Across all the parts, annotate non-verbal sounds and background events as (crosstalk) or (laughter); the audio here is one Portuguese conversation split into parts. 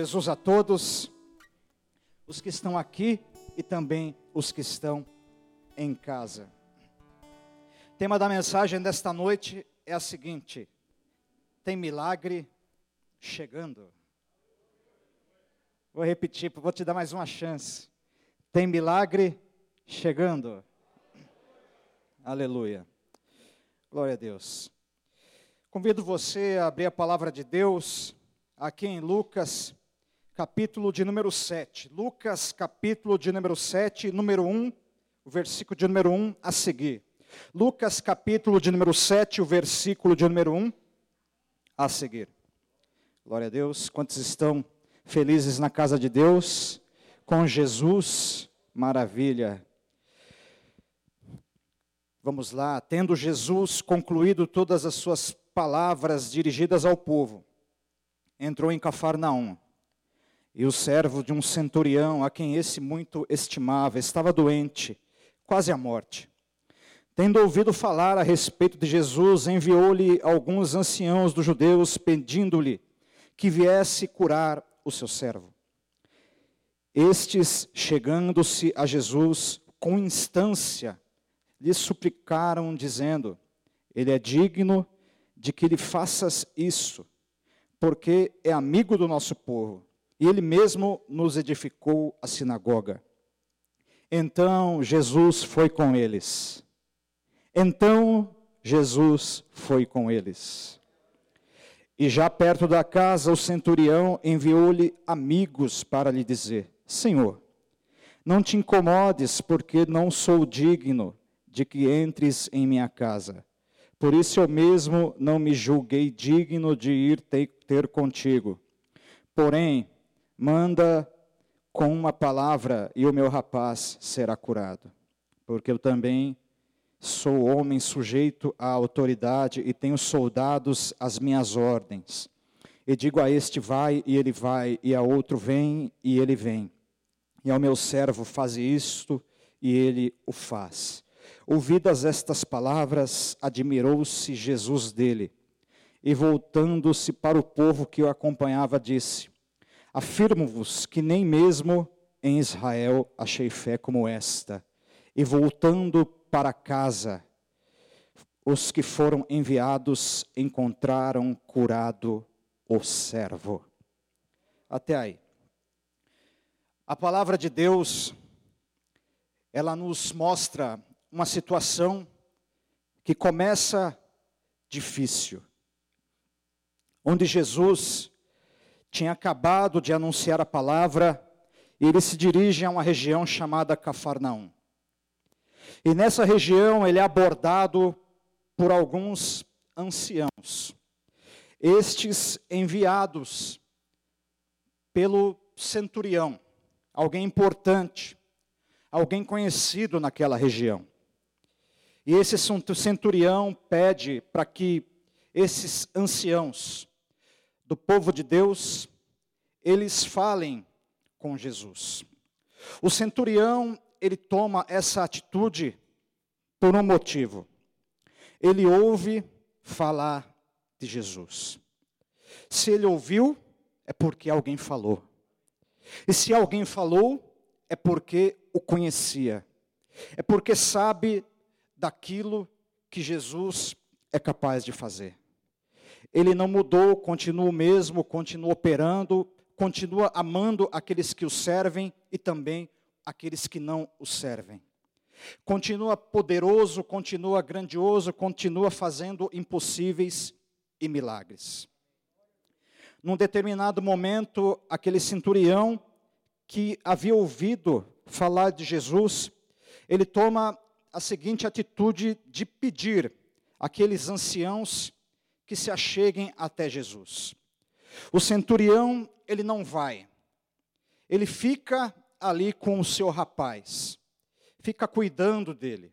Jesus a todos, os que estão aqui e também os que estão em casa. O tema da mensagem desta noite é a seguinte: tem milagre chegando. Vou repetir, vou te dar mais uma chance. Tem milagre chegando. Aleluia. Glória a Deus. Convido você a abrir a palavra de Deus aqui em Lucas capítulo de número 7. Lucas, capítulo de número 7, número 1, o versículo de número 1 a seguir. Lucas, capítulo de número 7, o versículo de número 1 a seguir. Glória a Deus. Quantos estão felizes na casa de Deus? Com Jesus, maravilha. Vamos lá. Tendo Jesus concluído todas as suas palavras dirigidas ao povo, entrou em Cafarnaum e o servo de um centurião, a quem esse muito estimava, estava doente, quase à morte. Tendo ouvido falar a respeito de Jesus, enviou-lhe alguns anciãos dos judeus, pedindo-lhe que viesse curar o seu servo. Estes, chegando-se a Jesus com instância, lhe suplicaram, dizendo: Ele é digno de que lhe faças isso, porque é amigo do nosso povo e ele mesmo nos edificou a sinagoga. Então Jesus foi com eles. Então Jesus foi com eles. E já perto da casa, o centurião enviou-lhe amigos para lhe dizer: Senhor, não te incomodes, porque não sou digno de que entres em minha casa. Por isso eu mesmo não me julguei digno de ir ter, contigo. Porém, manda com uma palavra e o meu rapaz será curado. Porque eu também sou homem sujeito à autoridade e tenho soldados às minhas ordens. E digo a este vai e ele vai, e a outro vem e ele vem. E ao meu servo faz isto e ele o faz. Ouvidas estas palavras, admirou-se Jesus dele. E voltando-se para o povo que o acompanhava, disse: Afirmo-vos que nem mesmo em Israel achei fé como esta. E voltando para casa, os que foram enviados encontraram curado o servo. Até aí. A palavra de Deus, ela nos mostra uma situação que começa difícil, onde Jesus tinha acabado de anunciar a palavra e ele se dirige a uma região chamada Cafarnaum. E nessa região ele é abordado por alguns anciãos. Estes enviados pelo centurião, alguém importante, alguém conhecido naquela região. E esse centurião pede para que esses anciãos do povo de Deus, eles falem com Jesus. O centurião, ele toma essa atitude por um motivo. Ele ouve falar de Jesus. Se ele ouviu, é porque alguém falou. E se alguém falou, é porque o conhecia. É porque sabe daquilo que Jesus é capaz de fazer. Ele não mudou, continua o mesmo, continua operando, continua amando aqueles que o servem e também aqueles que não o servem. Continua poderoso, continua grandioso, continua fazendo impossíveis e milagres. Num determinado momento, aquele centurião que havia ouvido falar de Jesus, ele toma a seguinte atitude de pedir àqueles anciãos que se acheguem até Jesus. O centurião, ele não vai. Ele fica ali com o seu rapaz. Fica cuidando dele.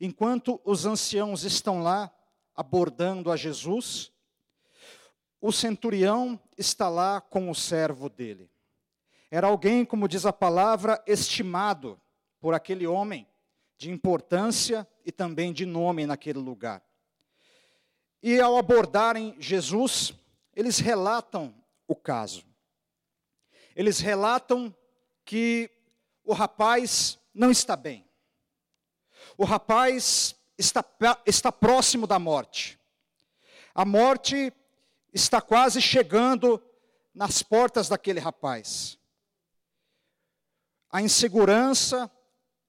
Enquanto os anciãos estão lá abordando a Jesus, o centurião está lá com o servo dele. Era alguém, como diz a palavra, estimado por aquele homem, de importância e também de nome naquele lugar. E ao abordarem Jesus, eles relatam o caso. eles relatam que o rapaz não está bem. O rapaz está, está próximo da morte. A morte está quase chegando nas portas daquele rapaz. A insegurança,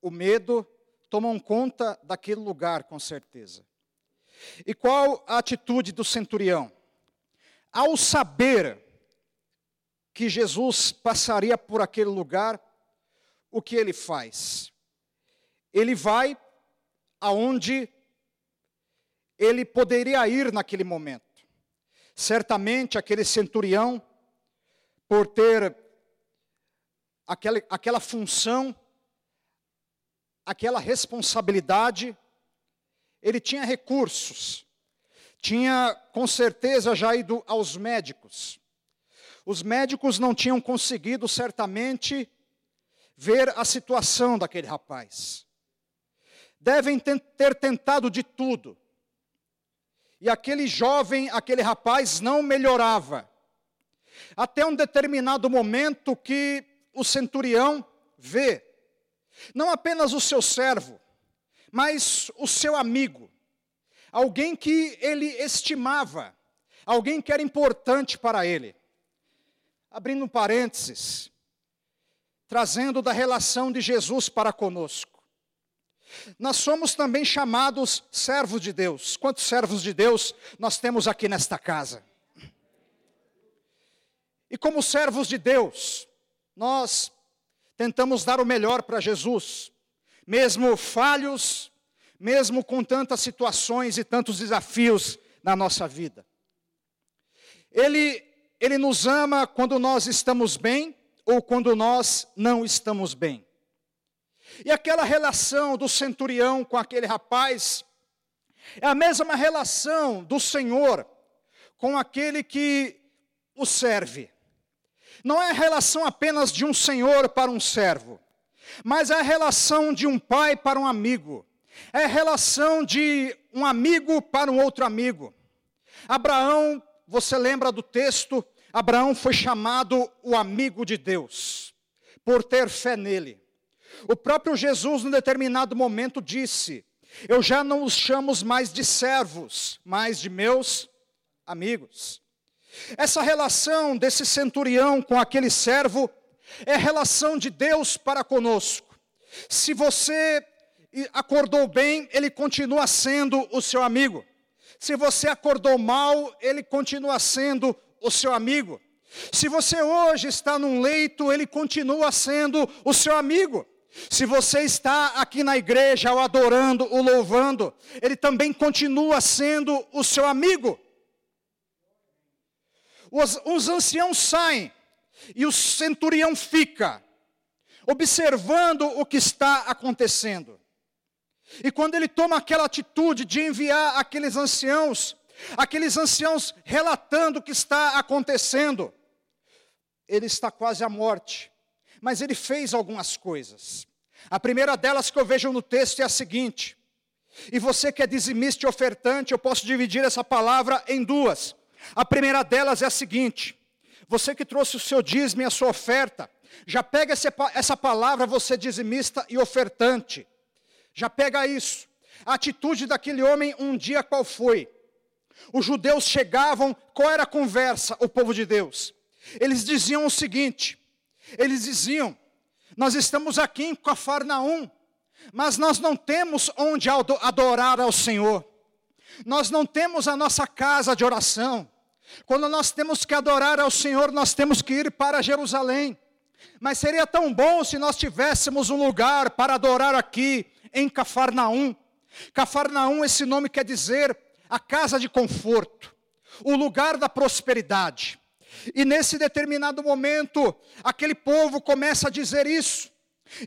o medo tomam conta daquele lugar, com certeza. E qual a atitude do centurião? Ao saber que Jesus passaria por aquele lugar, o que ele faz? Ele vai aonde ele poderia ir naquele momento. Certamente aquele centurião, por ter aquela, aquela função, aquela responsabilidade, ele tinha recursos, tinha com certeza já ido aos médicos. Os médicos não tinham conseguido certamente ver a situação daquele rapaz. Devem ter tentado de tudo. E aquele jovem, aquele rapaz não melhorava. Até um determinado momento que o centurião vê, não apenas o seu servo, mas o seu amigo, alguém que ele estimava, alguém que era importante para ele. Abrindo um parênteses, trazendo da relação de Jesus para conosco. Nós somos também chamados servos de Deus. Quantos servos de Deus nós temos aqui nesta casa? E como servos de Deus, nós tentamos dar o melhor para Jesus, mesmo falhos, mesmo com tantas situações e tantos desafios na nossa vida. Ele, ele nos ama quando nós estamos bem ou quando nós não estamos bem. E aquela relação do centurião com aquele rapaz é a mesma relação do Senhor com aquele que o serve. Não é a relação apenas de um senhor para um servo, mas é a relação de um pai para um amigo. É a relação de um amigo para um outro amigo. Abraão, você lembra do texto? Abraão foi chamado o amigo de Deus, por ter fé nele. O próprio Jesus, num determinado momento, disse: Eu já não os chamo mais de servos, mas de meus amigos. Essa relação desse centurião com aquele servo é a relação de Deus para conosco. Se você acordou bem, ele continua sendo o seu amigo. Se você acordou mal, ele continua sendo o seu amigo. Se você hoje está num leito, ele continua sendo o seu amigo. Se você está aqui na igreja o adorando, o louvando, ele também continua sendo o seu amigo. Os, os anciãos saem e o centurião fica, observando o que está acontecendo. E quando ele toma aquela atitude de enviar aqueles anciãos, aqueles anciãos relatando o que está acontecendo, ele está quase à morte, mas ele fez algumas coisas. A primeira delas que eu vejo no texto é a seguinte: e você que é dizimista e ofertante, eu posso dividir essa palavra em duas. A primeira delas é a seguinte: você que trouxe o seu dízimo e a sua oferta, já pega essa palavra, você dizimista e ofertante, já pega isso. A atitude daquele homem, um dia qual foi? Os judeus chegavam, qual era a conversa, o povo de Deus? Eles diziam o seguinte: eles diziam, nós estamos aqui em Cafarnaum, mas nós não temos onde adorar ao Senhor, nós não temos a nossa casa de oração, quando nós temos que adorar ao Senhor, nós temos que ir para Jerusalém. Mas seria tão bom se nós tivéssemos um lugar para adorar aqui, em Cafarnaum. Cafarnaum, esse nome quer dizer a casa de conforto, o lugar da prosperidade. E nesse determinado momento, aquele povo começa a dizer isso.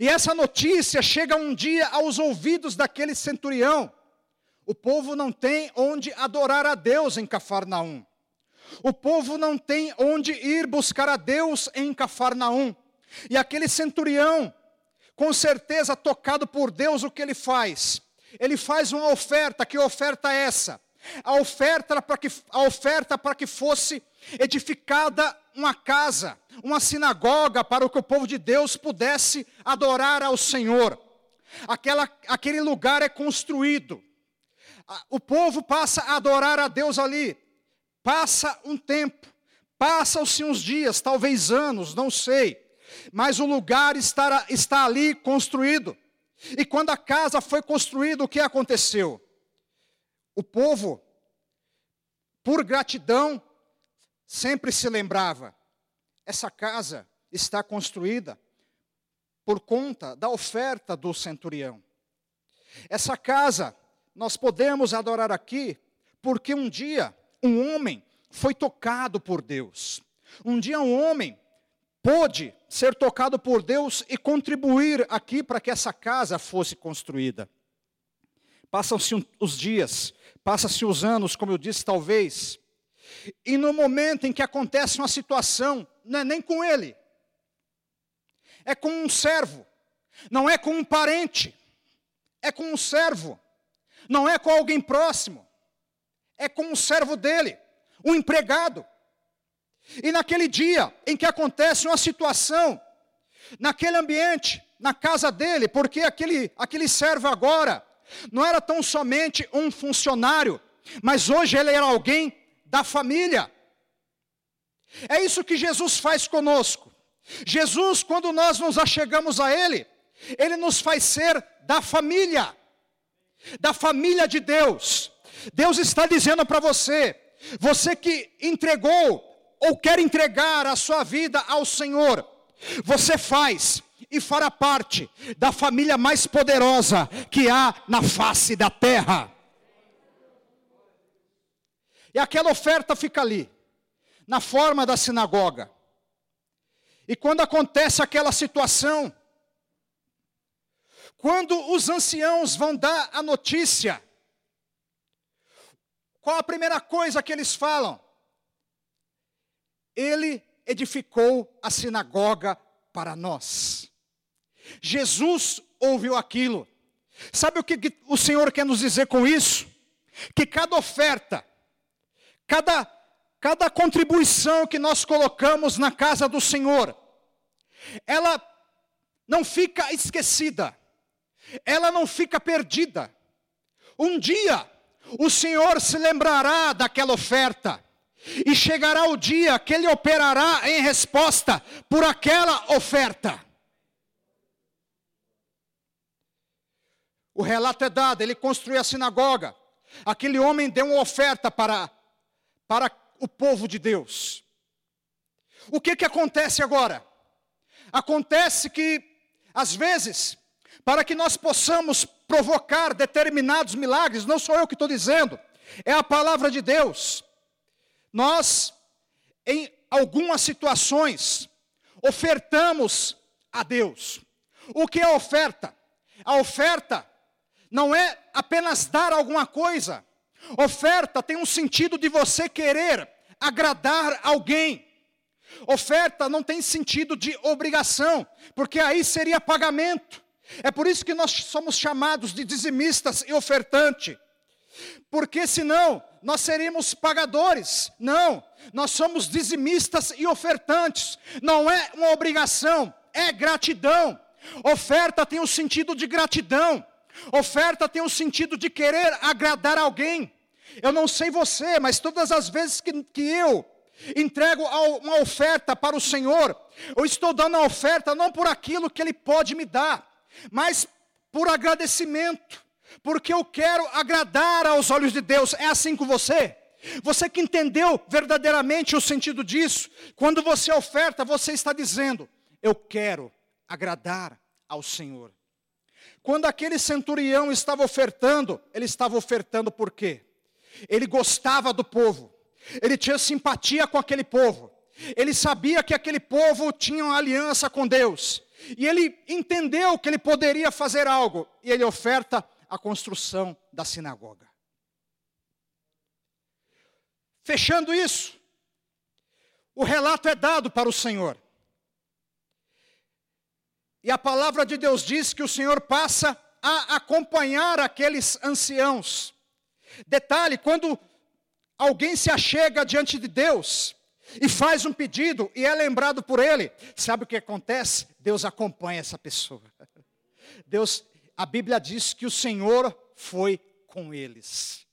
E essa notícia chega um dia aos ouvidos daquele centurião. O povo não tem onde adorar a Deus em Cafarnaum. O povo não tem onde ir buscar a Deus em Cafarnaum. E aquele centurião, com certeza tocado por Deus, o que ele faz? Ele faz uma oferta, que oferta é essa? A oferta para que, a oferta para que fosse edificada uma casa, uma sinagoga para que o povo de Deus pudesse adorar ao Senhor. Aquela, aquele lugar é construído. O povo passa a adorar a Deus ali. Passa um tempo, passam-se uns dias, talvez anos, não sei. Mas o lugar está, está ali construído. E quando a casa foi construída, o que aconteceu? O povo, por gratidão, sempre se lembrava: essa casa está construída por conta da oferta do centurião. Essa casa nós podemos adorar aqui porque um dia um homem foi tocado por Deus. Um dia um homem pôde ser tocado por Deus e contribuir aqui para que essa casa fosse construída. Passam-se os dias, passam-se os anos, como eu disse, talvez, e no momento em que acontece uma situação, não é nem com ele, é com um servo, não é com um parente, é com um servo, não é com alguém próximo, é com um servo dele, um empregado. E naquele dia em que acontece uma situação, naquele ambiente, na casa dele, porque aquele, aquele servo agora não era tão somente um funcionário, mas hoje ele era alguém da família. É isso que Jesus faz conosco. Jesus, quando nós nos achegamos a Ele, Ele nos faz ser da família, da família de Deus. Deus está dizendo para você, você que entregou ou quer entregar a sua vida ao Senhor, você faz e fará parte da família mais poderosa que há na face da terra. E aquela oferta fica ali, na forma da sinagoga. E quando acontece aquela situação, quando os anciãos vão dar a notícia, qual a primeira coisa que eles falam? Ele edificou a sinagoga para nós. Jesus ouviu aquilo. Sabe o que o Senhor quer nos dizer com isso? Que cada oferta, cada, cada contribuição que nós colocamos na casa do Senhor, ela não fica esquecida, ela não fica perdida. Um dia, o Senhor se lembrará daquela oferta, e chegará o dia que ele operará em resposta por aquela oferta. O relato é dado, ele construiu a sinagoga. Aquele homem deu uma oferta para, para o povo de Deus. O que que acontece agora? Acontece que, às vezes, para que nós possamos provocar determinados milagres, não sou eu que estou dizendo, é a palavra de Deus. Nós, em algumas situações, ofertamos a Deus. O que é oferta? A oferta não é apenas dar alguma coisa. Oferta tem um sentido de você querer agradar alguém. Oferta não tem sentido de obrigação, porque aí seria pagamento. É por isso que nós somos chamados de dizimistas e ofertante. Porque senão nós seríamos pagadores. Não, nós somos dizimistas e ofertantes. Não é uma obrigação, é gratidão. Oferta tem o sentido de gratidão. Oferta tem o sentido de querer agradar alguém. Eu não sei você, mas todas as vezes que, que eu entrego uma oferta para o Senhor, eu estou dando a oferta não por aquilo que Ele pode me dar, mas por agradecimento porque eu quero agradar aos olhos de Deus. É assim com você? Você que entendeu verdadeiramente o sentido disso, quando você oferta, você está dizendo: Eu quero agradar ao Senhor. Quando aquele centurião estava ofertando, ele estava ofertando por quê? Ele gostava do povo, ele tinha simpatia com aquele povo, ele sabia que aquele povo tinha uma aliança com Deus, e ele entendeu que ele poderia fazer algo, e ele oferta a construção da sinagoga. Fechando isso, o relato é dado para o Senhor. E a palavra de Deus diz que o Senhor passa a acompanhar aqueles anciãos. Detalhe: quando alguém se achega diante de Deus, e faz um pedido e é lembrado por ele, sabe o que acontece? Deus acompanha essa pessoa. (laughs) Deus, a Bíblia diz que o Senhor foi com eles.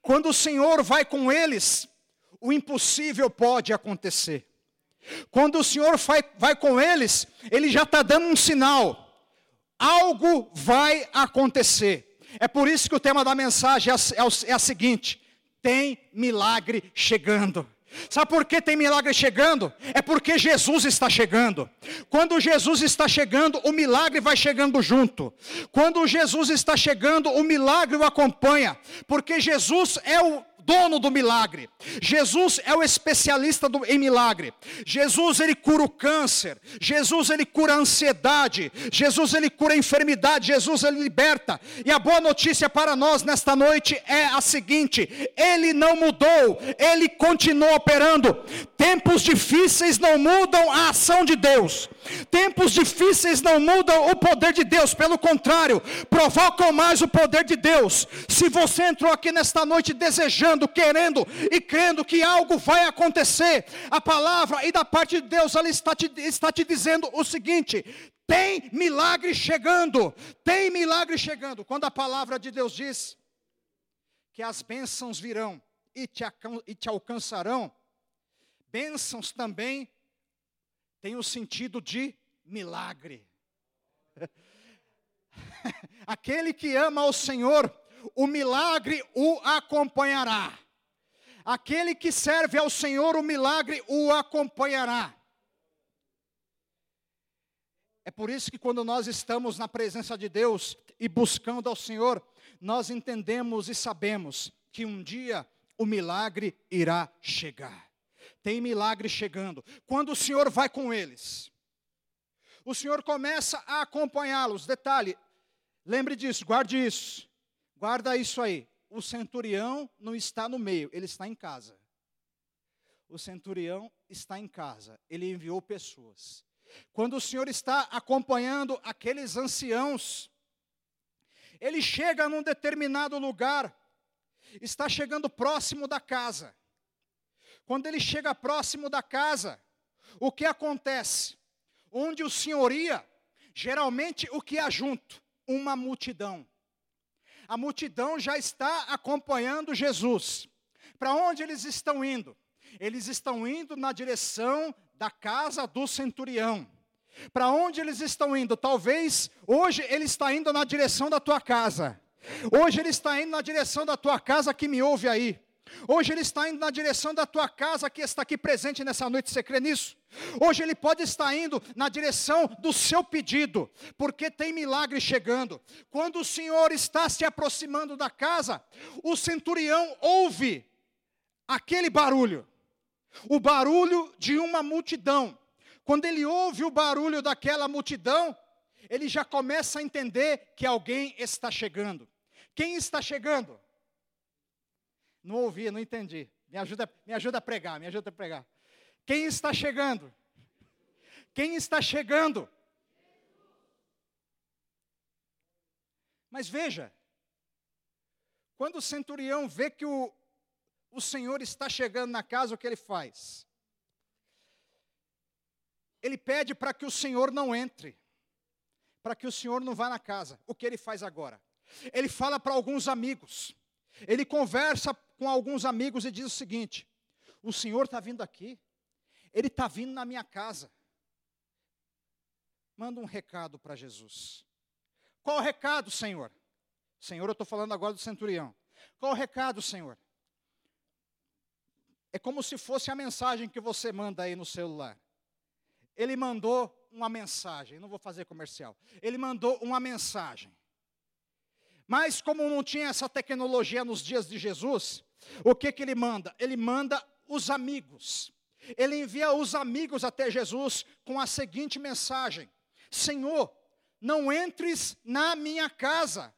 Quando o Senhor vai com eles, o impossível pode acontecer. Quando o Senhor vai, vai com eles, Ele já está dando um sinal. Algo vai acontecer. É por isso que o tema da mensagem é, é, é a seguinte: tem milagre chegando. Sabe por que tem milagre chegando? É porque Jesus está chegando. Quando Jesus está chegando, o milagre vai chegando junto. Quando Jesus está chegando, o milagre o acompanha. Porque Jesus é o dono do milagre. Jesus é o especialista do, em milagre. Jesus ele cura o câncer. Jesus ele cura a ansiedade. Jesus ele cura a enfermidade. Jesus ele liberta. E a boa notícia para nós nesta noite é a seguinte: ele não mudou. Ele continua operando. Tempos difíceis não mudam a ação de Deus. Tempos difíceis não mudam o poder de Deus, pelo contrário, provocam mais o poder de Deus. Se você entrou aqui nesta noite desejando, querendo e crendo que algo vai acontecer, a palavra e da parte de Deus, ela está te, está te dizendo o seguinte: tem milagre chegando, tem milagre chegando. Quando a palavra de Deus diz que as bênçãos virão e te, e te alcançarão, bênçãos também tem o sentido de milagre. (laughs) Aquele que ama o Senhor, o milagre o acompanhará. Aquele que serve ao Senhor, o milagre o acompanhará. É por isso que quando nós estamos na presença de Deus e buscando ao Senhor, nós entendemos e sabemos que um dia o milagre irá chegar tem milagre chegando. Quando o Senhor vai com eles, o Senhor começa a acompanhá-los. Detalhe, lembre disso, guarde isso. Guarda isso aí. O centurião não está no meio, ele está em casa. O centurião está em casa, ele enviou pessoas. Quando o Senhor está acompanhando aqueles anciãos, ele chega num determinado lugar, está chegando próximo da casa. Quando ele chega próximo da casa, o que acontece? Onde o senhor ia, geralmente o que há junto? Uma multidão. A multidão já está acompanhando Jesus. Para onde eles estão indo? Eles estão indo na direção da casa do centurião. Para onde eles estão indo? Talvez hoje ele está indo na direção da tua casa. Hoje ele está indo na direção da tua casa que me ouve aí. Hoje ele está indo na direção da tua casa que está aqui presente nessa noite, você crê nisso? Hoje ele pode estar indo na direção do seu pedido, porque tem milagre chegando. Quando o Senhor está se aproximando da casa, o centurião ouve aquele barulho, o barulho de uma multidão. Quando ele ouve o barulho daquela multidão, ele já começa a entender que alguém está chegando. Quem está chegando? Não ouvi, não entendi. Me ajuda, me ajuda a pregar, me ajuda a pregar. Quem está chegando? Quem está chegando? Mas veja, quando o centurião vê que o, o Senhor está chegando na casa, o que ele faz? Ele pede para que o Senhor não entre, para que o Senhor não vá na casa. O que ele faz agora? Ele fala para alguns amigos, ele conversa com alguns amigos e diz o seguinte: O senhor está vindo aqui, ele está vindo na minha casa. Manda um recado para Jesus. Qual o recado, Senhor? Senhor, eu estou falando agora do centurião. Qual o recado, Senhor? É como se fosse a mensagem que você manda aí no celular. Ele mandou uma mensagem, não vou fazer comercial. Ele mandou uma mensagem. Mas como não tinha essa tecnologia nos dias de Jesus, o que, que ele manda? Ele manda os amigos. Ele envia os amigos até Jesus com a seguinte mensagem: Senhor, não entres na minha casa.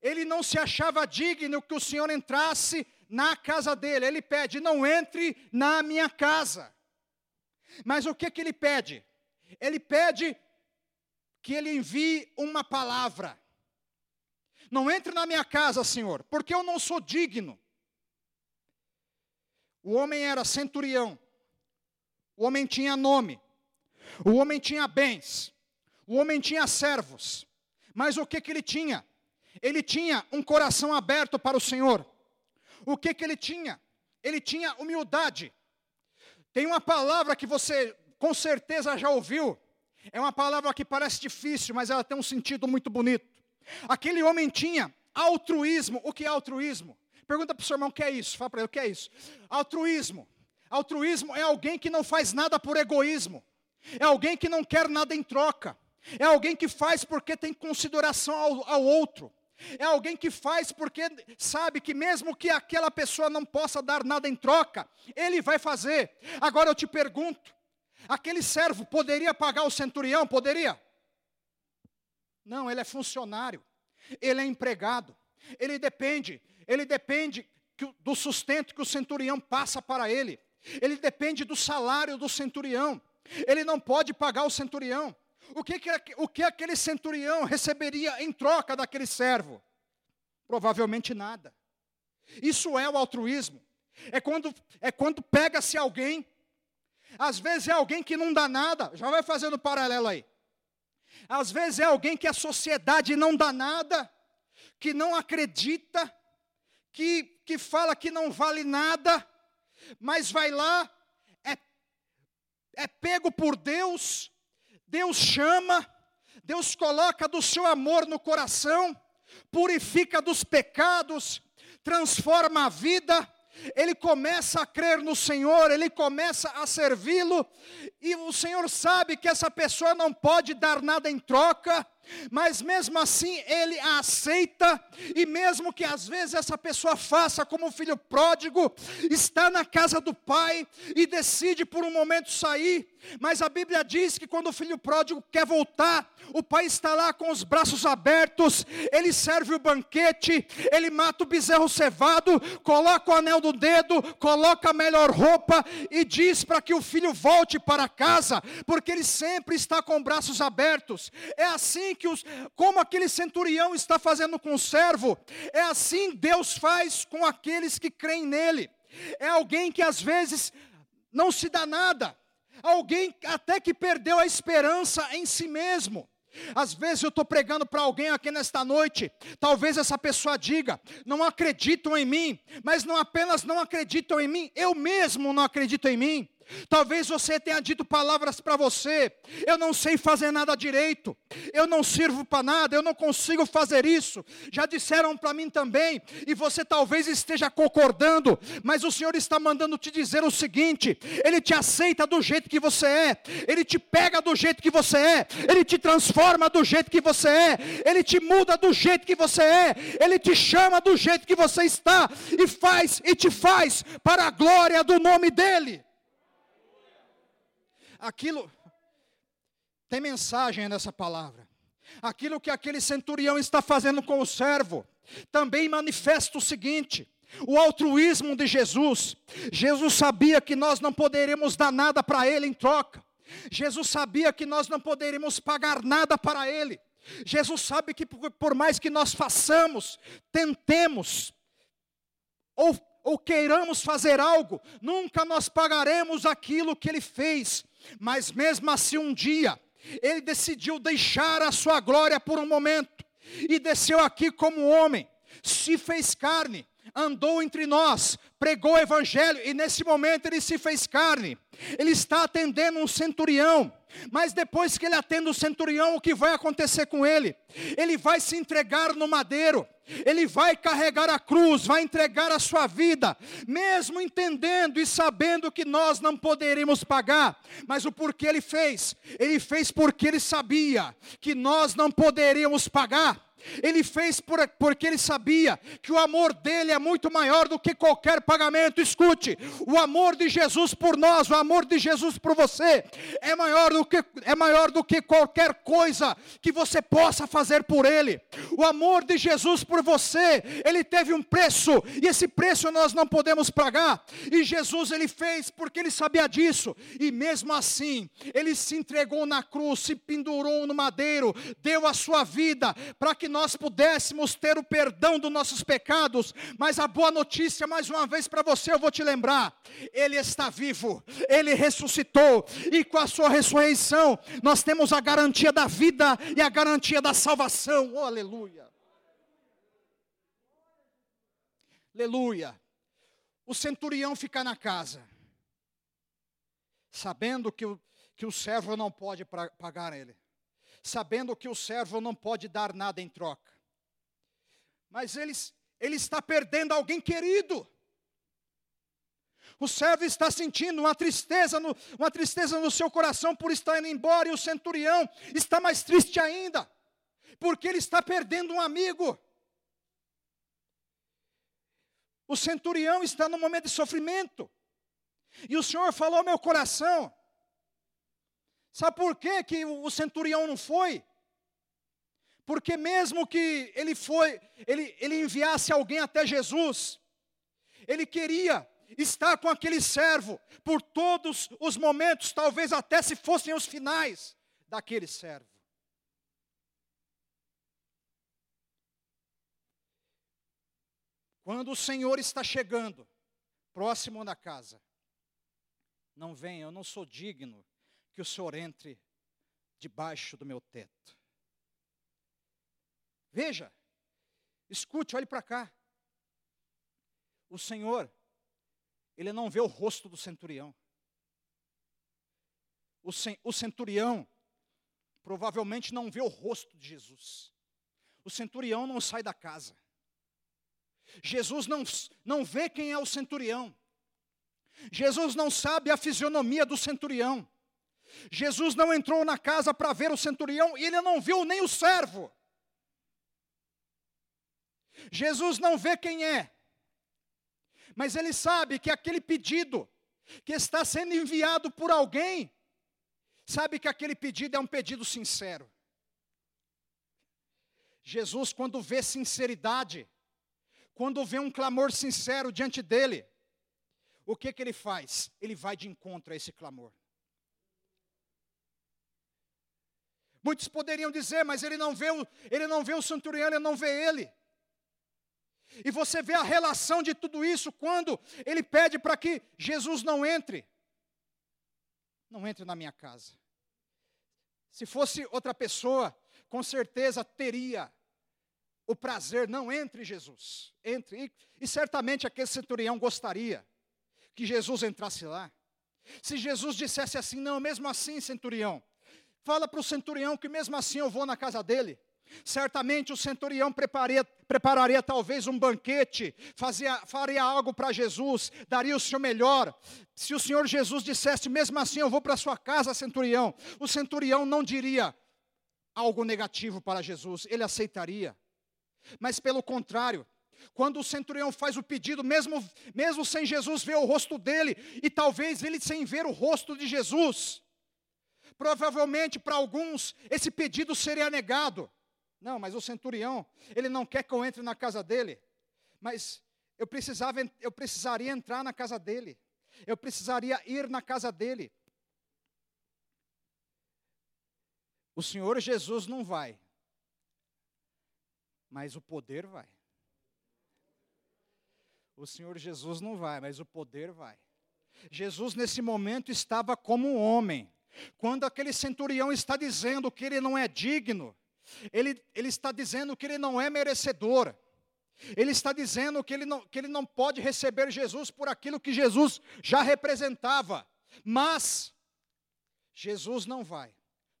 Ele não se achava digno que o Senhor entrasse na casa dele. Ele pede: não entre na minha casa. Mas o que, que ele pede? Ele pede que ele envie uma palavra. Não entre na minha casa, Senhor, porque eu não sou digno. O homem era centurião, o homem tinha nome, o homem tinha bens, o homem tinha servos, mas o que, que ele tinha? Ele tinha um coração aberto para o Senhor. O que, que ele tinha? Ele tinha humildade. Tem uma palavra que você com certeza já ouviu. É uma palavra que parece difícil, mas ela tem um sentido muito bonito. Aquele homem tinha altruísmo. O que é altruísmo? Pergunta para o seu irmão o que é isso. Fala para ele o que é isso. Altruísmo. Altruísmo é alguém que não faz nada por egoísmo. É alguém que não quer nada em troca. É alguém que faz porque tem consideração ao, ao outro. É alguém que faz porque sabe que mesmo que aquela pessoa não possa dar nada em troca, ele vai fazer. Agora eu te pergunto: aquele servo poderia pagar o centurião? Poderia? Não, ele é funcionário, ele é empregado, ele depende, ele depende do sustento que o centurião passa para ele, ele depende do salário do centurião, ele não pode pagar o centurião. O que, que, o que aquele centurião receberia em troca daquele servo? Provavelmente nada. Isso é o altruísmo. É quando, é quando pega-se alguém, às vezes é alguém que não dá nada, já vai fazendo paralelo aí. Às vezes é alguém que a sociedade não dá nada, que não acredita, que, que fala que não vale nada, mas vai lá, é, é pego por Deus, Deus chama, Deus coloca do seu amor no coração, purifica dos pecados, transforma a vida, ele começa a crer no Senhor, ele começa a servi-lo, e o Senhor sabe que essa pessoa não pode dar nada em troca, mas mesmo assim ele a aceita, e mesmo que às vezes essa pessoa faça como o filho pródigo, está na casa do pai e decide por um momento sair, mas a Bíblia diz que quando o filho pródigo quer voltar, o pai está lá com os braços abertos, ele serve o banquete, ele mata o bezerro cevado, coloca o anel no dedo, coloca a melhor roupa e diz para que o filho volte para casa, porque ele sempre está com braços abertos. É assim que os, como aquele centurião está fazendo com o servo, é assim Deus faz com aqueles que creem nele. É alguém que às vezes não se dá nada, alguém até que perdeu a esperança em si mesmo. Às vezes eu estou pregando para alguém aqui nesta noite, talvez essa pessoa diga: não acreditam em mim, mas não apenas não acreditam em mim, eu mesmo não acredito em mim. Talvez você tenha dito palavras para você: eu não sei fazer nada direito, eu não sirvo para nada, eu não consigo fazer isso. Já disseram para mim também, e você talvez esteja concordando, mas o Senhor está mandando te dizer o seguinte: Ele te aceita do jeito que você é, Ele te pega do jeito que você é, Ele te transforma do jeito que você é, Ele te muda do jeito que você é, Ele te chama do jeito que você está, e faz e te faz para a glória do nome dEle aquilo, tem mensagem nessa palavra. Aquilo que aquele centurião está fazendo com o servo, também manifesta o seguinte: o altruísmo de Jesus. Jesus sabia que nós não poderíamos dar nada para ele em troca. Jesus sabia que nós não poderíamos pagar nada para ele. Jesus sabe que por mais que nós façamos, tentemos, ou, ou queiramos fazer algo, nunca nós pagaremos aquilo que ele fez. Mas mesmo assim, um dia, ele decidiu deixar a sua glória por um momento e desceu aqui como homem, se fez carne, andou entre nós, pregou o evangelho e nesse momento ele se fez carne. Ele está atendendo um centurião, mas depois que ele atende o centurião, o que vai acontecer com ele? Ele vai se entregar no madeiro, ele vai carregar a cruz, vai entregar a sua vida, mesmo entendendo e sabendo que nós não poderíamos pagar, mas o porquê ele fez? Ele fez porque ele sabia que nós não poderíamos pagar. Ele fez por, porque ele sabia que o amor dele é muito maior do que qualquer pagamento. Escute, o amor de Jesus por nós, o amor de Jesus por você, é maior do que, é maior do que qualquer coisa que você possa fazer por ele. O amor de Jesus por você, ele teve um preço, e esse preço nós não podemos pagar. E Jesus ele fez porque ele sabia disso, e mesmo assim, ele se entregou na cruz, se pendurou no madeiro, deu a sua vida para que nós pudéssemos ter o perdão dos nossos pecados, mas a boa notícia, mais uma vez para você, eu vou te lembrar: Ele está vivo, Ele ressuscitou, e com a Sua ressurreição, nós temos a garantia da vida e a garantia da salvação, oh, aleluia. Aleluia. O centurião fica na casa, sabendo que o, que o servo não pode pagar ele sabendo que o servo não pode dar nada em troca. Mas ele, ele está perdendo alguém querido. O servo está sentindo uma tristeza, no, uma tristeza no seu coração por estar indo embora, e o centurião está mais triste ainda, porque ele está perdendo um amigo. O centurião está num momento de sofrimento, e o Senhor falou ao meu coração: Sabe por quê que o centurião não foi? Porque mesmo que ele foi, ele, ele enviasse alguém até Jesus, ele queria estar com aquele servo por todos os momentos, talvez até se fossem os finais daquele servo. Quando o Senhor está chegando, próximo da casa, não venha, eu não sou digno que o Senhor entre debaixo do meu teto. Veja, escute, olhe para cá. O Senhor, ele não vê o rosto do centurião. O, o centurião provavelmente não vê o rosto de Jesus. O centurião não sai da casa. Jesus não, não vê quem é o centurião. Jesus não sabe a fisionomia do centurião. Jesus não entrou na casa para ver o centurião e ele não viu nem o servo. Jesus não vê quem é, mas ele sabe que aquele pedido que está sendo enviado por alguém, sabe que aquele pedido é um pedido sincero. Jesus, quando vê sinceridade, quando vê um clamor sincero diante dele, o que, que ele faz? Ele vai de encontro a esse clamor. Muitos poderiam dizer, mas ele não vê o, ele não vê o centurião, ele não vê ele. E você vê a relação de tudo isso quando ele pede para que Jesus não entre. Não entre na minha casa. Se fosse outra pessoa, com certeza teria o prazer, não entre Jesus, entre. E, e certamente aquele centurião gostaria que Jesus entrasse lá. Se Jesus dissesse assim, não, mesmo assim, centurião, Fala para o centurião que mesmo assim eu vou na casa dele. Certamente o centurião prepararia, prepararia talvez um banquete, fazia, faria algo para Jesus, daria o seu melhor. Se o Senhor Jesus dissesse, mesmo assim eu vou para sua casa, centurião, o centurião não diria algo negativo para Jesus, ele aceitaria. Mas pelo contrário, quando o centurião faz o pedido, mesmo, mesmo sem Jesus ver o rosto dele, e talvez ele sem ver o rosto de Jesus, Provavelmente para alguns esse pedido seria negado. Não, mas o centurião, ele não quer que eu entre na casa dele. Mas eu precisava, eu precisaria entrar na casa dele. Eu precisaria ir na casa dele. O Senhor Jesus não vai, mas o poder vai. O Senhor Jesus não vai, mas o poder vai. Jesus, nesse momento, estava como um homem. Quando aquele centurião está dizendo que ele não é digno, ele, ele está dizendo que ele não é merecedor. Ele está dizendo que ele, não, que ele não pode receber Jesus por aquilo que Jesus já representava. Mas, Jesus não vai.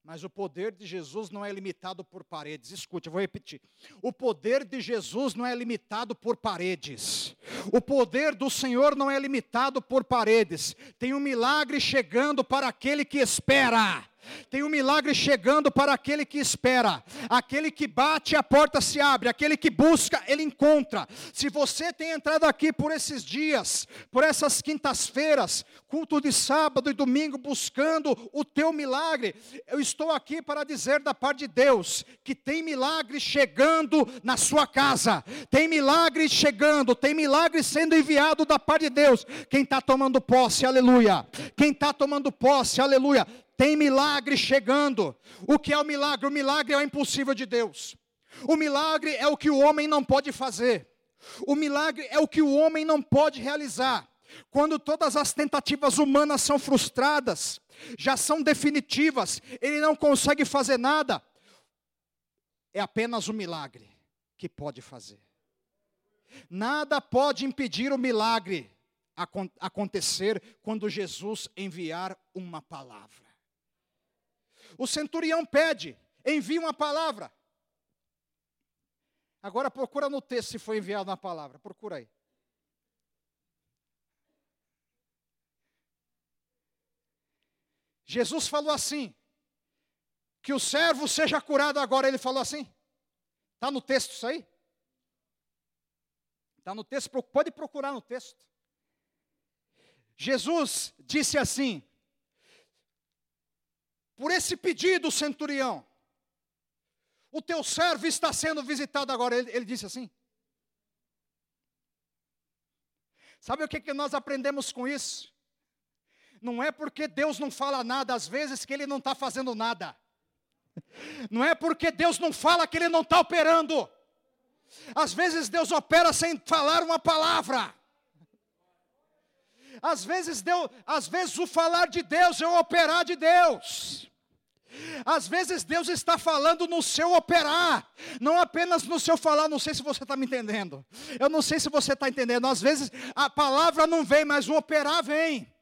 Mas o poder de Jesus não é limitado por paredes. Escute, eu vou repetir. O poder de Jesus não é limitado por paredes. O poder do Senhor não é limitado por paredes. Tem um milagre chegando para aquele que espera. Tem um milagre chegando para aquele que espera, aquele que bate, a porta se abre, aquele que busca, ele encontra. Se você tem entrado aqui por esses dias, por essas quintas-feiras, culto de sábado e domingo, buscando o teu milagre, eu estou aqui para dizer da parte de Deus que tem milagre chegando na sua casa, tem milagre chegando, tem milagre sendo enviado da parte de Deus. Quem está tomando posse, aleluia. Quem está tomando posse, aleluia tem milagre chegando. O que é o milagre? O milagre é o impossível de Deus. O milagre é o que o homem não pode fazer. O milagre é o que o homem não pode realizar. Quando todas as tentativas humanas são frustradas, já são definitivas, ele não consegue fazer nada, é apenas o milagre que pode fazer. Nada pode impedir o milagre acontecer quando Jesus enviar uma palavra. O centurião pede, envia uma palavra. Agora procura no texto se foi enviada uma palavra, procura aí. Jesus falou assim: que o servo seja curado agora. Ele falou assim. Está no texto isso aí? Está no texto, pode procurar no texto. Jesus disse assim: por esse pedido, centurião, o teu servo está sendo visitado agora. Ele, ele disse assim. Sabe o que, que nós aprendemos com isso? Não é porque Deus não fala nada, às vezes, que Ele não está fazendo nada. Não é porque Deus não fala que Ele não está operando. Às vezes Deus opera sem falar uma palavra. Às vezes Deus, às vezes o falar de Deus é o operar de Deus. Às vezes Deus está falando no seu operar, não apenas no seu falar. Não sei se você está me entendendo. Eu não sei se você está entendendo. Às vezes a palavra não vem, mas o operar vem.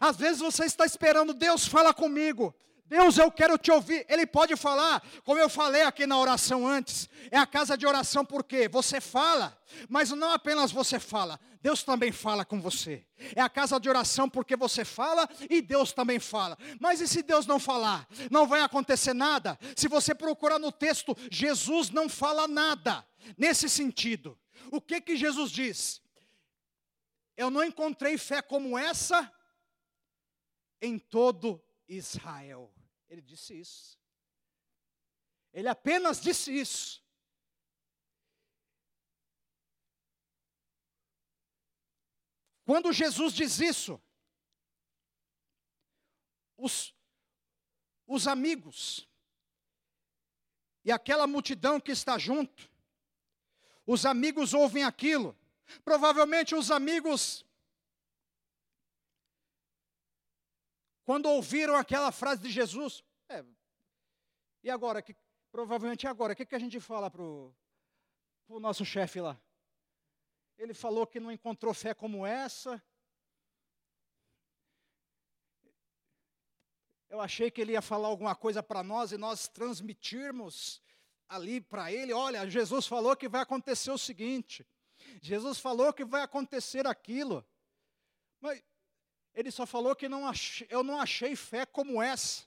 Às vezes você está esperando, Deus fala comigo. Deus, eu quero te ouvir. Ele pode falar, como eu falei aqui na oração antes. É a casa de oração porque você fala, mas não apenas você fala, Deus também fala com você. É a casa de oração porque você fala e Deus também fala. Mas e se Deus não falar? Não vai acontecer nada. Se você procurar no texto, Jesus não fala nada nesse sentido. O que que Jesus diz? Eu não encontrei fé como essa em todo Israel. Ele disse isso. Ele apenas disse isso. Quando Jesus diz isso, os, os amigos e aquela multidão que está junto, os amigos ouvem aquilo. Provavelmente os amigos Quando ouviram aquela frase de Jesus, é, e agora? Que, provavelmente agora, o que, que a gente fala para o nosso chefe lá? Ele falou que não encontrou fé como essa. Eu achei que ele ia falar alguma coisa para nós e nós transmitirmos ali para ele: olha, Jesus falou que vai acontecer o seguinte, Jesus falou que vai acontecer aquilo. Mas ele só falou que não achei, eu não achei fé como essa.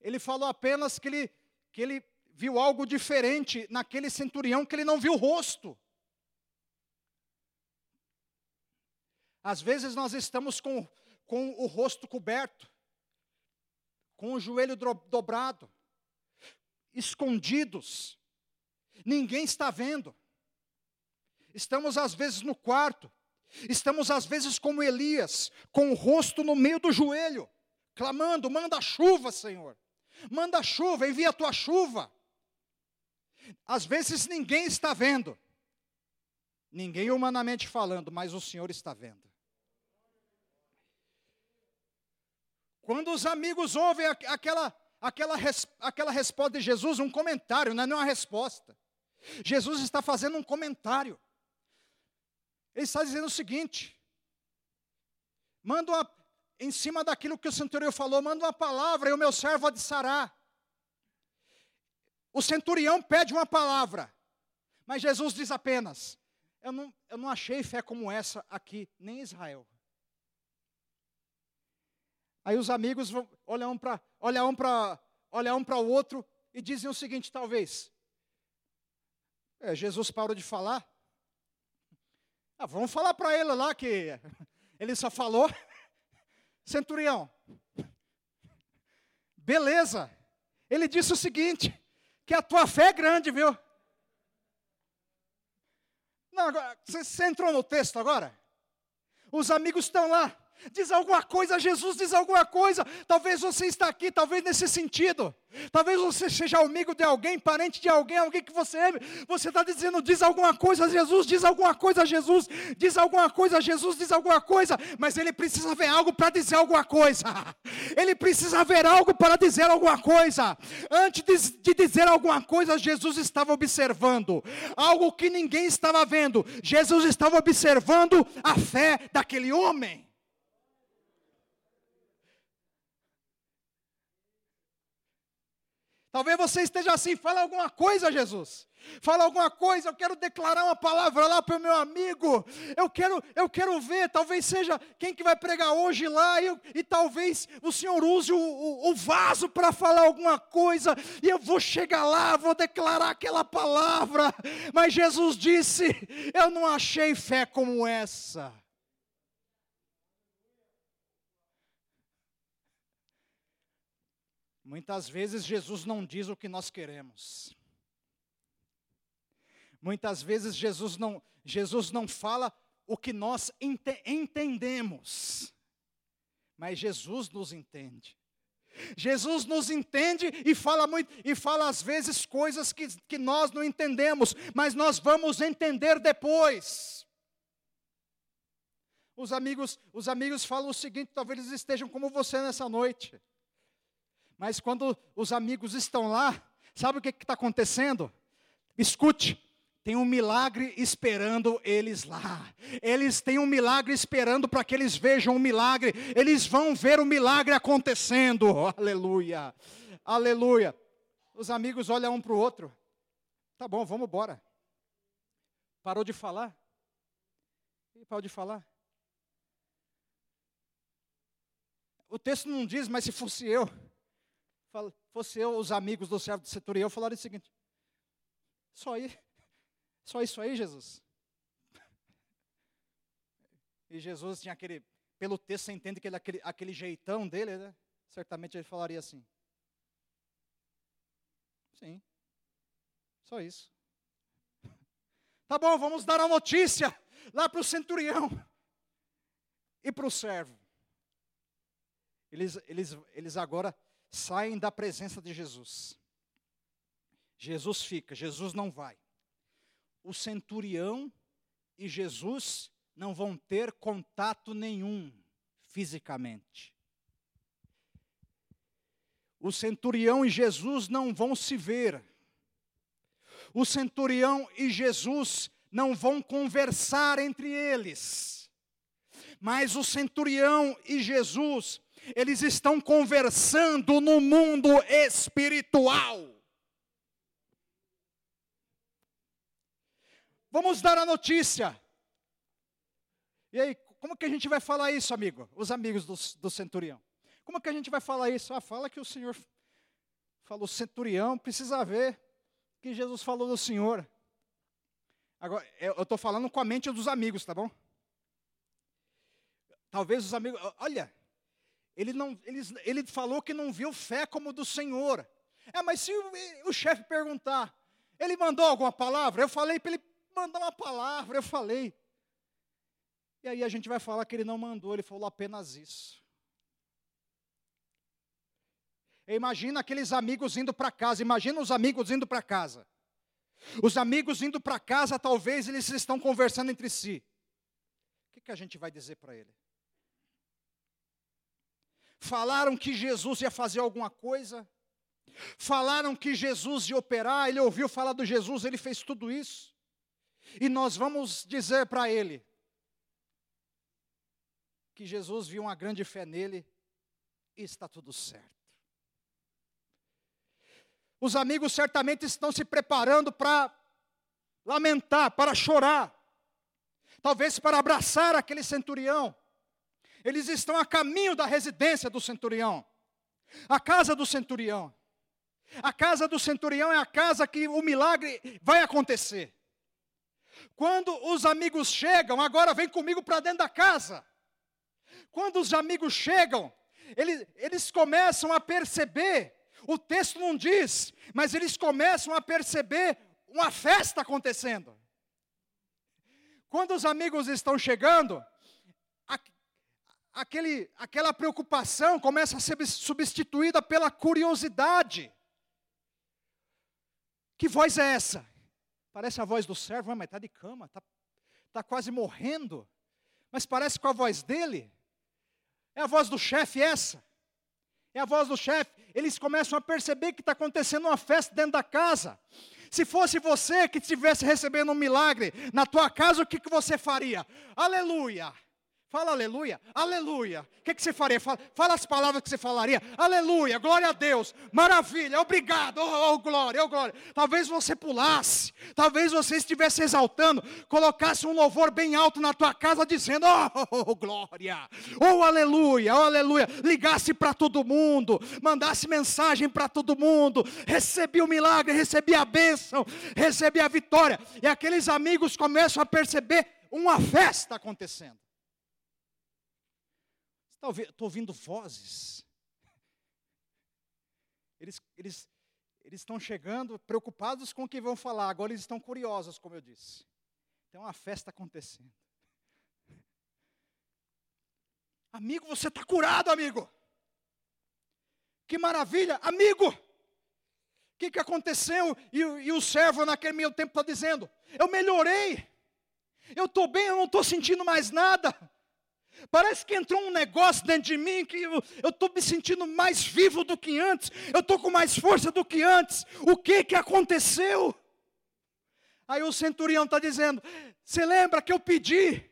Ele falou apenas que ele, que ele viu algo diferente naquele centurião, que ele não viu o rosto. Às vezes nós estamos com, com o rosto coberto, com o joelho dobrado, escondidos, ninguém está vendo. Estamos às vezes no quarto, Estamos às vezes como Elias, com o rosto no meio do joelho, clamando: manda chuva, Senhor. Manda chuva, envia a tua chuva. Às vezes ninguém está vendo, ninguém humanamente falando, mas o Senhor está vendo. Quando os amigos ouvem aquela, aquela, aquela resposta de Jesus, um comentário, não é uma resposta. Jesus está fazendo um comentário. Ele está dizendo o seguinte: manda uma, em cima daquilo que o centurião falou, manda uma palavra e o meu servo há de sarar. O centurião pede uma palavra, mas Jesus diz apenas: eu não, eu não achei fé como essa aqui, nem em Israel. Aí os amigos olham para olham um olham um o outro e dizem o seguinte, talvez. É, Jesus parou de falar. Ah, vamos falar para ele lá que (laughs) ele só falou. (laughs) Centurião, beleza. Ele disse o seguinte: que a tua fé é grande, viu? Não, agora, você, você entrou no texto agora? Os amigos estão lá. Diz alguma coisa, Jesus diz alguma coisa. Talvez você está aqui, talvez nesse sentido. Talvez você seja amigo de alguém, parente de alguém, alguém que você ama. Você está dizendo, diz alguma coisa Jesus, diz alguma coisa Jesus, diz alguma coisa Jesus, diz alguma coisa. Mas ele precisa ver algo para dizer alguma coisa. Ele precisa ver algo para dizer alguma coisa. Antes de, de dizer alguma coisa, Jesus estava observando algo que ninguém estava vendo. Jesus estava observando a fé daquele homem. Talvez você esteja assim, fala alguma coisa, Jesus. Fala alguma coisa, eu quero declarar uma palavra lá para o meu amigo. Eu quero, eu quero ver, talvez seja quem que vai pregar hoje lá, e, e talvez o Senhor use o, o, o vaso para falar alguma coisa, e eu vou chegar lá, vou declarar aquela palavra. Mas Jesus disse: Eu não achei fé como essa. Muitas vezes Jesus não diz o que nós queremos. Muitas vezes Jesus não, Jesus não fala o que nós ente entendemos. Mas Jesus nos entende. Jesus nos entende e fala muito, e fala às vezes coisas que, que nós não entendemos, mas nós vamos entender depois. Os amigos, os amigos falam o seguinte, talvez eles estejam como você nessa noite. Mas quando os amigos estão lá, sabe o que está acontecendo? Escute, tem um milagre esperando eles lá. Eles têm um milagre esperando para que eles vejam o milagre. Eles vão ver o milagre acontecendo. (laughs) Aleluia. Aleluia. Os amigos olham um para o outro. Tá bom, vamos embora. Parou de falar? Parou de falar? O texto não diz, mas se fosse eu, fosse eu, os amigos do servo do centurião, falaria o seguinte: só aí, só isso aí, Jesus. E Jesus tinha aquele, pelo texto você entende que ele aquele, aquele jeitão dele, né? Certamente ele falaria assim. Sim, só isso. (laughs) Tá bom, vamos dar a notícia lá para o centurião e para o servo. Eles, eles, eles agora saem da presença de Jesus. Jesus fica, Jesus não vai. O centurião e Jesus não vão ter contato nenhum fisicamente. O centurião e Jesus não vão se ver. O centurião e Jesus não vão conversar entre eles. Mas o centurião e Jesus eles estão conversando no mundo espiritual. Vamos dar a notícia. E aí, como que a gente vai falar isso, amigo? Os amigos do, do centurião. Como que a gente vai falar isso? Ah, fala que o Senhor falou centurião, precisa ver que Jesus falou do Senhor. Agora, eu estou falando com a mente dos amigos, tá bom? Talvez os amigos, olha, ele, não, ele, ele falou que não viu fé como do Senhor. É, mas se o, o chefe perguntar, ele mandou alguma palavra? Eu falei para ele mandar uma palavra, eu falei. E aí a gente vai falar que ele não mandou, ele falou apenas isso. Imagina aqueles amigos indo para casa, imagina os amigos indo para casa. Os amigos indo para casa, talvez eles estão conversando entre si. O que, que a gente vai dizer para ele? Falaram que Jesus ia fazer alguma coisa. Falaram que Jesus ia operar. Ele ouviu falar do Jesus, ele fez tudo isso. E nós vamos dizer para ele que Jesus viu uma grande fé nele e está tudo certo. Os amigos certamente estão se preparando para lamentar, para chorar, talvez para abraçar aquele centurião, eles estão a caminho da residência do centurião, a casa do centurião. A casa do centurião é a casa que o milagre vai acontecer. Quando os amigos chegam, agora vem comigo para dentro da casa. Quando os amigos chegam, eles, eles começam a perceber, o texto não diz, mas eles começam a perceber uma festa acontecendo. Quando os amigos estão chegando, aquele, aquela preocupação começa a ser substituída pela curiosidade. Que voz é essa? Parece a voz do servo, ah, mas está de cama, está tá quase morrendo. Mas parece com a voz dele. É a voz do chefe essa. É a voz do chefe. Eles começam a perceber que está acontecendo uma festa dentro da casa. Se fosse você que estivesse recebendo um milagre na tua casa, o que, que você faria? Aleluia! Fala aleluia, aleluia. O que, que você faria? Fala, fala, as palavras que você falaria. Aleluia, glória a Deus, maravilha, obrigado, oh, oh, glória, oh glória. Talvez você pulasse, talvez você estivesse exaltando, colocasse um louvor bem alto na tua casa, dizendo, oh, oh, oh glória, oh aleluia, oh aleluia. Ligasse para todo mundo, mandasse mensagem para todo mundo, recebi o milagre, recebi a bênção, recebi a vitória. E aqueles amigos começam a perceber uma festa acontecendo. Estou ouvindo vozes. Eles, eles, eles estão chegando preocupados com o que vão falar, agora eles estão curiosos, como eu disse. Tem uma festa acontecendo. Amigo, você está curado, amigo. Que maravilha, amigo. O que, que aconteceu? E, e o servo naquele meio tempo está dizendo: Eu melhorei. Eu estou bem, eu não estou sentindo mais nada. Parece que entrou um negócio dentro de mim que eu estou me sentindo mais vivo do que antes, eu estou com mais força do que antes. O que que aconteceu? Aí o centurião está dizendo: Você lembra que eu pedi?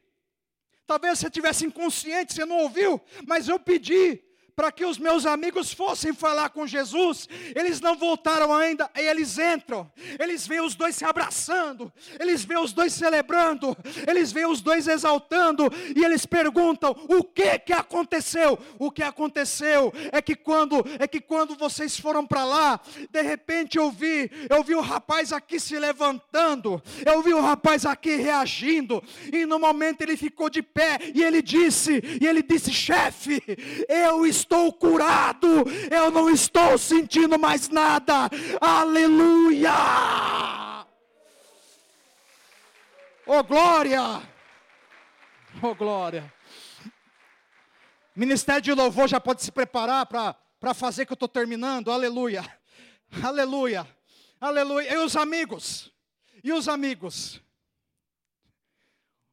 Talvez você tivesse inconsciente, você não ouviu, mas eu pedi para que os meus amigos fossem falar com Jesus. Eles não voltaram ainda, aí eles entram. Eles veem os dois se abraçando, eles veem os dois celebrando, eles veem os dois exaltando e eles perguntam: "O que que aconteceu?" O que aconteceu é que quando é que quando vocês foram para lá, de repente eu vi, eu vi o rapaz aqui se levantando, eu vi o rapaz aqui reagindo, e no momento ele ficou de pé e ele disse, e ele disse: "Chefe, eu estou estou curado, eu não estou sentindo mais nada. Aleluia! Oh glória! Oh glória! Ministério de louvor já pode se preparar para fazer que eu estou terminando. Aleluia! Aleluia! Aleluia! E os amigos? E os amigos?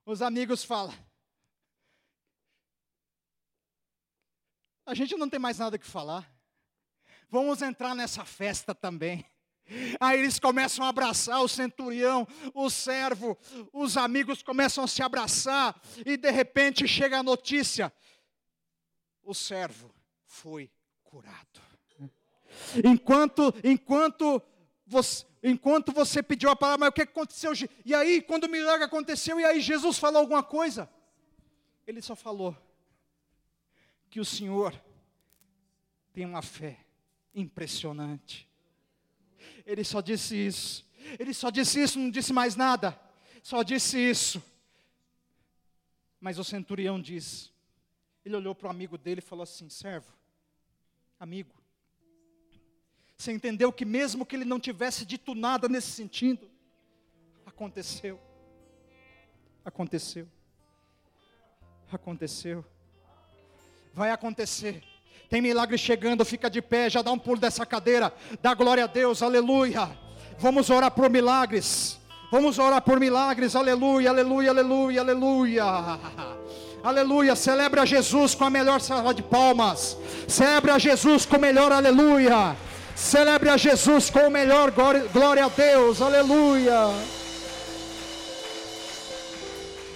Os amigos falam: A gente não tem mais nada que falar. Vamos entrar nessa festa também. Aí eles começam a abraçar o centurião, o servo, os amigos começam a se abraçar, e de repente chega a notícia: o servo foi curado. Enquanto, enquanto você, enquanto você pediu a palavra, mas o que aconteceu? E aí, quando o milagre aconteceu, e aí Jesus falou alguma coisa? Ele só falou: que o Senhor tem uma fé impressionante. Ele só disse isso. Ele só disse isso, não disse mais nada. Só disse isso. Mas o centurião diz: ele olhou para o amigo dele e falou assim: servo, amigo, você entendeu que mesmo que ele não tivesse dito nada nesse sentido, aconteceu. Aconteceu. Aconteceu vai acontecer. Tem milagre chegando, fica de pé, já dá um pulo dessa cadeira, dá glória a Deus, aleluia. Vamos orar por milagres. Vamos orar por milagres, aleluia, aleluia, aleluia, aleluia. Aleluia, celebre a Jesus com a melhor salva de palmas. Celebre a Jesus com o melhor aleluia. Celebre a Jesus com o melhor glória a Deus, aleluia.